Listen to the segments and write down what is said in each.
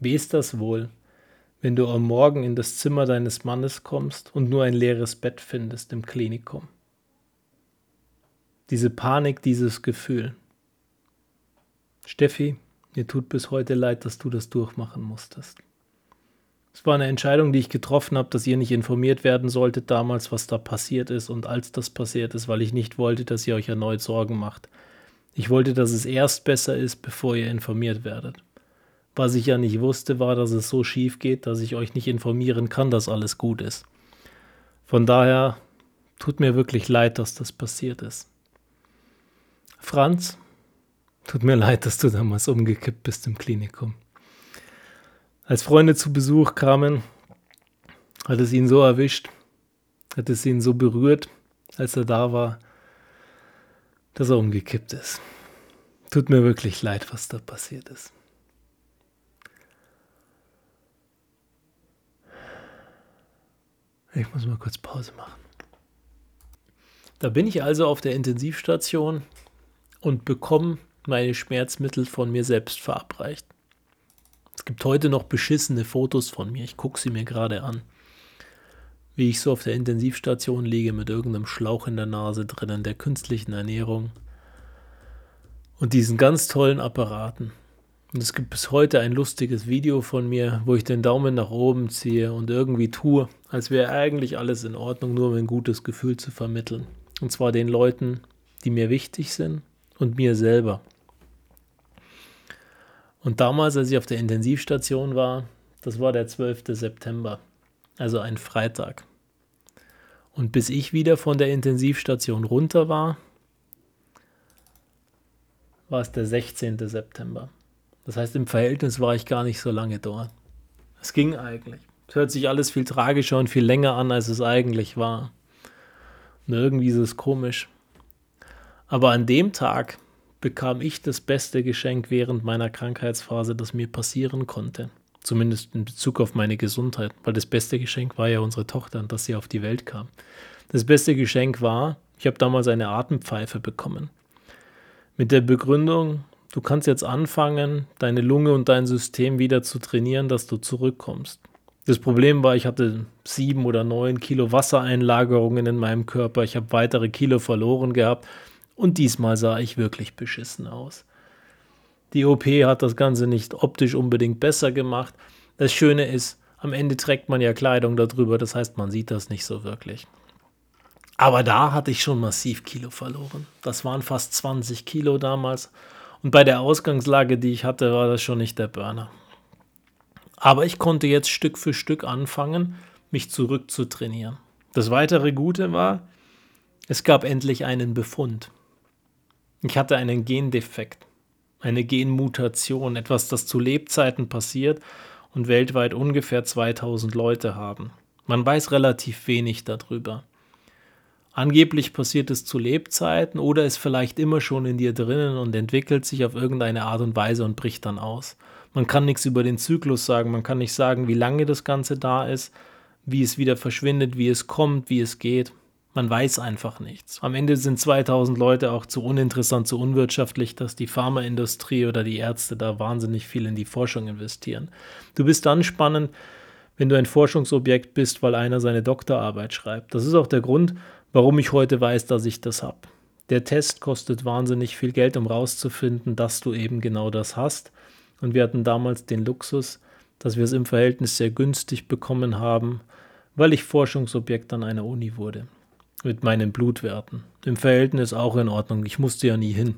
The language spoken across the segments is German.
Wie ist das wohl, wenn du am Morgen in das Zimmer deines Mannes kommst und nur ein leeres Bett findest im Klinikum? Diese Panik, dieses Gefühl. Steffi, mir tut bis heute leid, dass du das durchmachen musstest. Es war eine Entscheidung, die ich getroffen habe, dass ihr nicht informiert werden solltet damals, was da passiert ist und als das passiert ist, weil ich nicht wollte, dass ihr euch erneut Sorgen macht. Ich wollte, dass es erst besser ist, bevor ihr informiert werdet. Was ich ja nicht wusste, war, dass es so schief geht, dass ich euch nicht informieren kann, dass alles gut ist. Von daher tut mir wirklich leid, dass das passiert ist. Franz, tut mir leid, dass du damals umgekippt bist im Klinikum. Als Freunde zu Besuch kamen, hat es ihn so erwischt, hat es ihn so berührt, als er da war, dass er umgekippt ist. Tut mir wirklich leid, was da passiert ist. Ich muss mal kurz Pause machen. Da bin ich also auf der Intensivstation und bekomme meine Schmerzmittel von mir selbst verabreicht. Es gibt heute noch beschissene Fotos von mir. Ich gucke sie mir gerade an. Wie ich so auf der Intensivstation liege mit irgendeinem Schlauch in der Nase drinnen, der künstlichen Ernährung und diesen ganz tollen Apparaten. Und es gibt bis heute ein lustiges Video von mir, wo ich den Daumen nach oben ziehe und irgendwie tue, als wäre eigentlich alles in Ordnung, nur um ein gutes Gefühl zu vermitteln. Und zwar den Leuten, die mir wichtig sind und mir selber. Und damals, als ich auf der Intensivstation war, das war der 12. September, also ein Freitag. Und bis ich wieder von der Intensivstation runter war, war es der 16. September. Das heißt, im Verhältnis war ich gar nicht so lange dort. Es ging eigentlich. Es hört sich alles viel tragischer und viel länger an, als es eigentlich war. Und irgendwie ist es komisch. Aber an dem Tag bekam ich das beste Geschenk während meiner Krankheitsphase, das mir passieren konnte. Zumindest in Bezug auf meine Gesundheit, weil das beste Geschenk war ja unsere Tochter, dass sie auf die Welt kam. Das beste Geschenk war, ich habe damals eine Atempfeife bekommen. Mit der Begründung, du kannst jetzt anfangen, deine Lunge und dein System wieder zu trainieren, dass du zurückkommst. Das Problem war, ich hatte sieben oder neun Kilo Wassereinlagerungen in meinem Körper. Ich habe weitere Kilo verloren gehabt und diesmal sah ich wirklich beschissen aus. Die OP hat das Ganze nicht optisch unbedingt besser gemacht. Das Schöne ist, am Ende trägt man ja Kleidung darüber, das heißt, man sieht das nicht so wirklich. Aber da hatte ich schon massiv Kilo verloren. Das waren fast 20 Kilo damals. Und bei der Ausgangslage, die ich hatte, war das schon nicht der Burner. Aber ich konnte jetzt Stück für Stück anfangen, mich zurück zu trainieren. Das weitere Gute war, es gab endlich einen Befund. Ich hatte einen Gendefekt, eine Genmutation, etwas, das zu Lebzeiten passiert und weltweit ungefähr 2000 Leute haben. Man weiß relativ wenig darüber. Angeblich passiert es zu Lebzeiten oder ist vielleicht immer schon in dir drinnen und entwickelt sich auf irgendeine Art und Weise und bricht dann aus. Man kann nichts über den Zyklus sagen, man kann nicht sagen, wie lange das Ganze da ist, wie es wieder verschwindet, wie es kommt, wie es geht. Man weiß einfach nichts. Am Ende sind 2000 Leute auch zu uninteressant, zu unwirtschaftlich, dass die Pharmaindustrie oder die Ärzte da wahnsinnig viel in die Forschung investieren. Du bist dann spannend, wenn du ein Forschungsobjekt bist, weil einer seine Doktorarbeit schreibt. Das ist auch der Grund, warum ich heute weiß, dass ich das habe. Der Test kostet wahnsinnig viel Geld, um rauszufinden, dass du eben genau das hast. Und wir hatten damals den Luxus, dass wir es im Verhältnis sehr günstig bekommen haben, weil ich Forschungsobjekt an einer Uni wurde mit meinen Blutwerten. Im Verhältnis auch in Ordnung. Ich musste ja nie hin.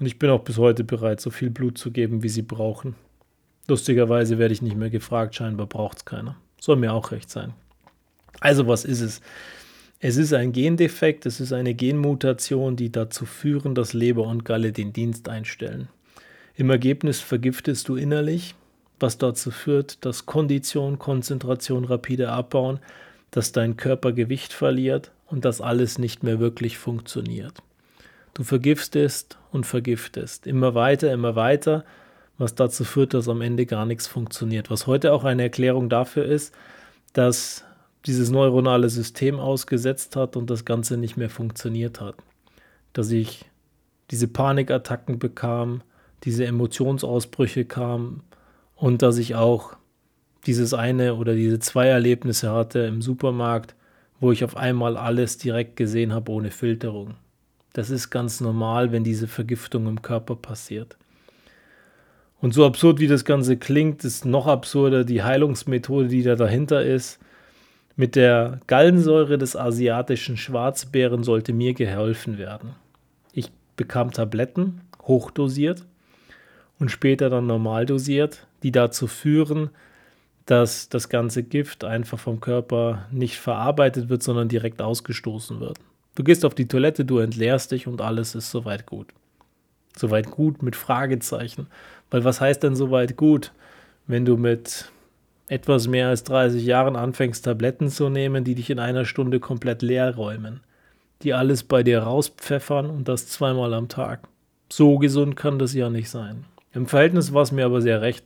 Und ich bin auch bis heute bereit, so viel Blut zu geben, wie sie brauchen. Lustigerweise werde ich nicht mehr gefragt, scheinbar braucht es keiner. Soll mir auch recht sein. Also was ist es? Es ist ein Gendefekt, es ist eine Genmutation, die dazu führen, dass Leber und Galle den Dienst einstellen. Im Ergebnis vergiftest du innerlich, was dazu führt, dass Kondition, Konzentration rapide abbauen, dass dein Körper Gewicht verliert und das alles nicht mehr wirklich funktioniert. Du vergiftest und vergiftest, immer weiter, immer weiter, was dazu führt, dass am Ende gar nichts funktioniert. Was heute auch eine Erklärung dafür ist, dass dieses neuronale System ausgesetzt hat und das Ganze nicht mehr funktioniert hat. Dass ich diese Panikattacken bekam, diese Emotionsausbrüche kamen, und dass ich auch dieses eine oder diese zwei Erlebnisse hatte im Supermarkt, wo ich auf einmal alles direkt gesehen habe ohne Filterung. Das ist ganz normal, wenn diese Vergiftung im Körper passiert. Und so absurd wie das Ganze klingt, ist noch absurder die Heilungsmethode, die da dahinter ist. Mit der Gallensäure des asiatischen Schwarzbären sollte mir geholfen werden. Ich bekam Tabletten, hochdosiert und später dann normal dosiert, die dazu führen, dass das ganze Gift einfach vom Körper nicht verarbeitet wird, sondern direkt ausgestoßen wird. Du gehst auf die Toilette, du entleerst dich und alles ist soweit gut. Soweit gut mit Fragezeichen. Weil was heißt denn soweit gut, wenn du mit etwas mehr als 30 Jahren anfängst, Tabletten zu nehmen, die dich in einer Stunde komplett leer räumen, die alles bei dir rauspfeffern und das zweimal am Tag. So gesund kann das ja nicht sein. Im Verhältnis war es mir aber sehr recht,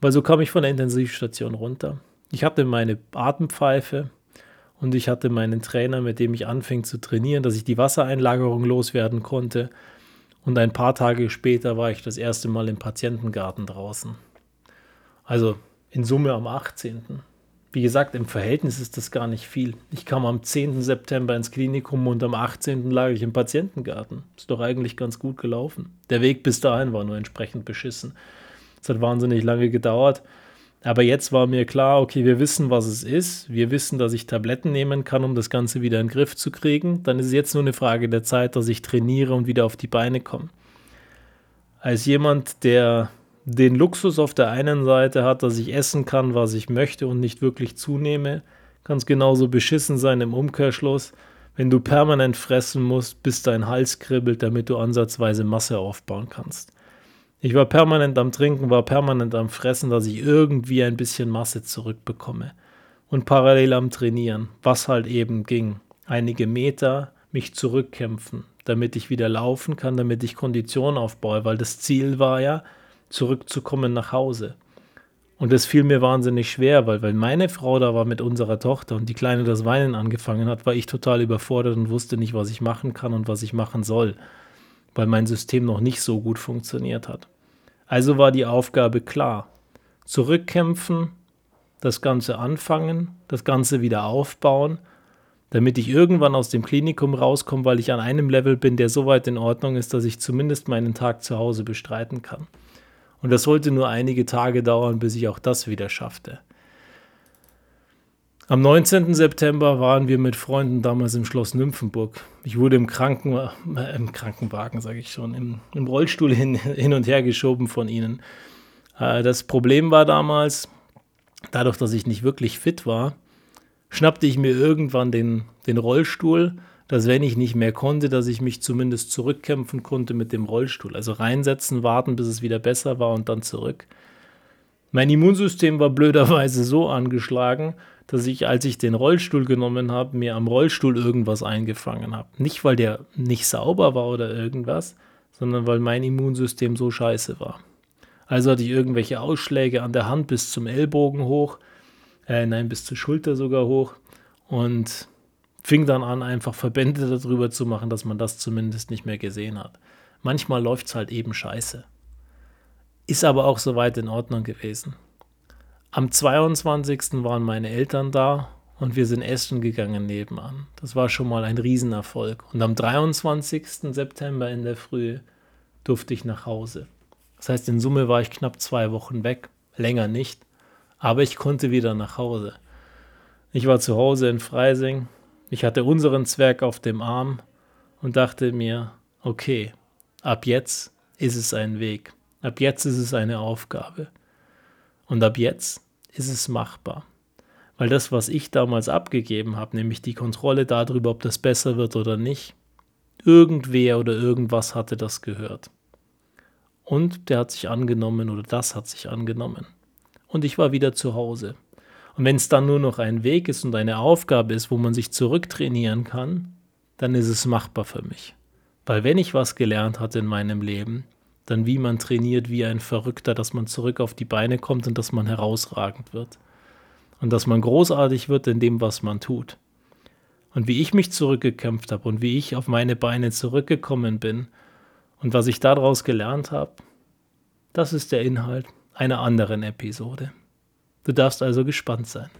weil so kam ich von der Intensivstation runter. Ich hatte meine Atempfeife und ich hatte meinen Trainer, mit dem ich anfing zu trainieren, dass ich die Wassereinlagerung loswerden konnte. Und ein paar Tage später war ich das erste Mal im Patientengarten draußen. Also in Summe am 18. Wie gesagt, im Verhältnis ist das gar nicht viel. Ich kam am 10. September ins Klinikum und am 18. lag ich im Patientengarten. Ist doch eigentlich ganz gut gelaufen. Der Weg bis dahin war nur entsprechend beschissen. Es hat wahnsinnig lange gedauert. Aber jetzt war mir klar, okay, wir wissen, was es ist. Wir wissen, dass ich Tabletten nehmen kann, um das Ganze wieder in den Griff zu kriegen. Dann ist es jetzt nur eine Frage der Zeit, dass ich trainiere und wieder auf die Beine komme. Als jemand, der den Luxus auf der einen Seite hat, dass ich essen kann, was ich möchte und nicht wirklich zunehme, kann es genauso beschissen sein im Umkehrschluss, wenn du permanent fressen musst, bis dein Hals kribbelt, damit du ansatzweise Masse aufbauen kannst. Ich war permanent am Trinken, war permanent am Fressen, dass ich irgendwie ein bisschen Masse zurückbekomme. Und parallel am Trainieren, was halt eben ging. Einige Meter mich zurückkämpfen, damit ich wieder laufen kann, damit ich Kondition aufbaue, weil das Ziel war ja, zurückzukommen nach Hause. Und das fiel mir wahnsinnig schwer, weil, weil meine Frau da war mit unserer Tochter und die Kleine das Weinen angefangen hat, war ich total überfordert und wusste nicht, was ich machen kann und was ich machen soll weil mein System noch nicht so gut funktioniert hat. Also war die Aufgabe klar. Zurückkämpfen, das Ganze anfangen, das Ganze wieder aufbauen, damit ich irgendwann aus dem Klinikum rauskomme, weil ich an einem Level bin, der so weit in Ordnung ist, dass ich zumindest meinen Tag zu Hause bestreiten kann. Und das sollte nur einige Tage dauern, bis ich auch das wieder schaffte. Am 19. September waren wir mit Freunden damals im Schloss Nymphenburg. Ich wurde im, Kranken, äh, im Krankenwagen, sage ich schon, im, im Rollstuhl hin, hin, und her geschoben von ihnen. Äh, das Problem war damals, dadurch, dass ich nicht wirklich fit war, schnappte ich mir irgendwann den, den Rollstuhl, dass wenn ich nicht mehr konnte, dass ich mich zumindest zurückkämpfen konnte mit dem Rollstuhl. Also reinsetzen, warten, bis es wieder besser war und dann zurück. Mein Immunsystem war blöderweise so angeschlagen, dass ich, als ich den Rollstuhl genommen habe, mir am Rollstuhl irgendwas eingefangen habe. Nicht, weil der nicht sauber war oder irgendwas, sondern weil mein Immunsystem so scheiße war. Also hatte ich irgendwelche Ausschläge an der Hand bis zum Ellbogen hoch, äh, nein, bis zur Schulter sogar hoch und fing dann an, einfach Verbände darüber zu machen, dass man das zumindest nicht mehr gesehen hat. Manchmal läuft es halt eben scheiße. Ist aber auch soweit in Ordnung gewesen. Am 22. waren meine Eltern da und wir sind essen gegangen nebenan. Das war schon mal ein Riesenerfolg. Und am 23. September in der Früh durfte ich nach Hause. Das heißt, in Summe war ich knapp zwei Wochen weg, länger nicht, aber ich konnte wieder nach Hause. Ich war zu Hause in Freising, ich hatte unseren Zwerg auf dem Arm und dachte mir, okay, ab jetzt ist es ein Weg, ab jetzt ist es eine Aufgabe. Und ab jetzt ist es machbar. Weil das, was ich damals abgegeben habe, nämlich die Kontrolle darüber, ob das besser wird oder nicht, irgendwer oder irgendwas hatte das gehört. Und der hat sich angenommen oder das hat sich angenommen. Und ich war wieder zu Hause. Und wenn es dann nur noch ein Weg ist und eine Aufgabe ist, wo man sich zurücktrainieren kann, dann ist es machbar für mich. Weil wenn ich was gelernt hatte in meinem Leben, dann wie man trainiert wie ein Verrückter, dass man zurück auf die Beine kommt und dass man herausragend wird. Und dass man großartig wird in dem, was man tut. Und wie ich mich zurückgekämpft habe und wie ich auf meine Beine zurückgekommen bin und was ich daraus gelernt habe, das ist der Inhalt. einer anderen Episode. Du darfst also gespannt sein.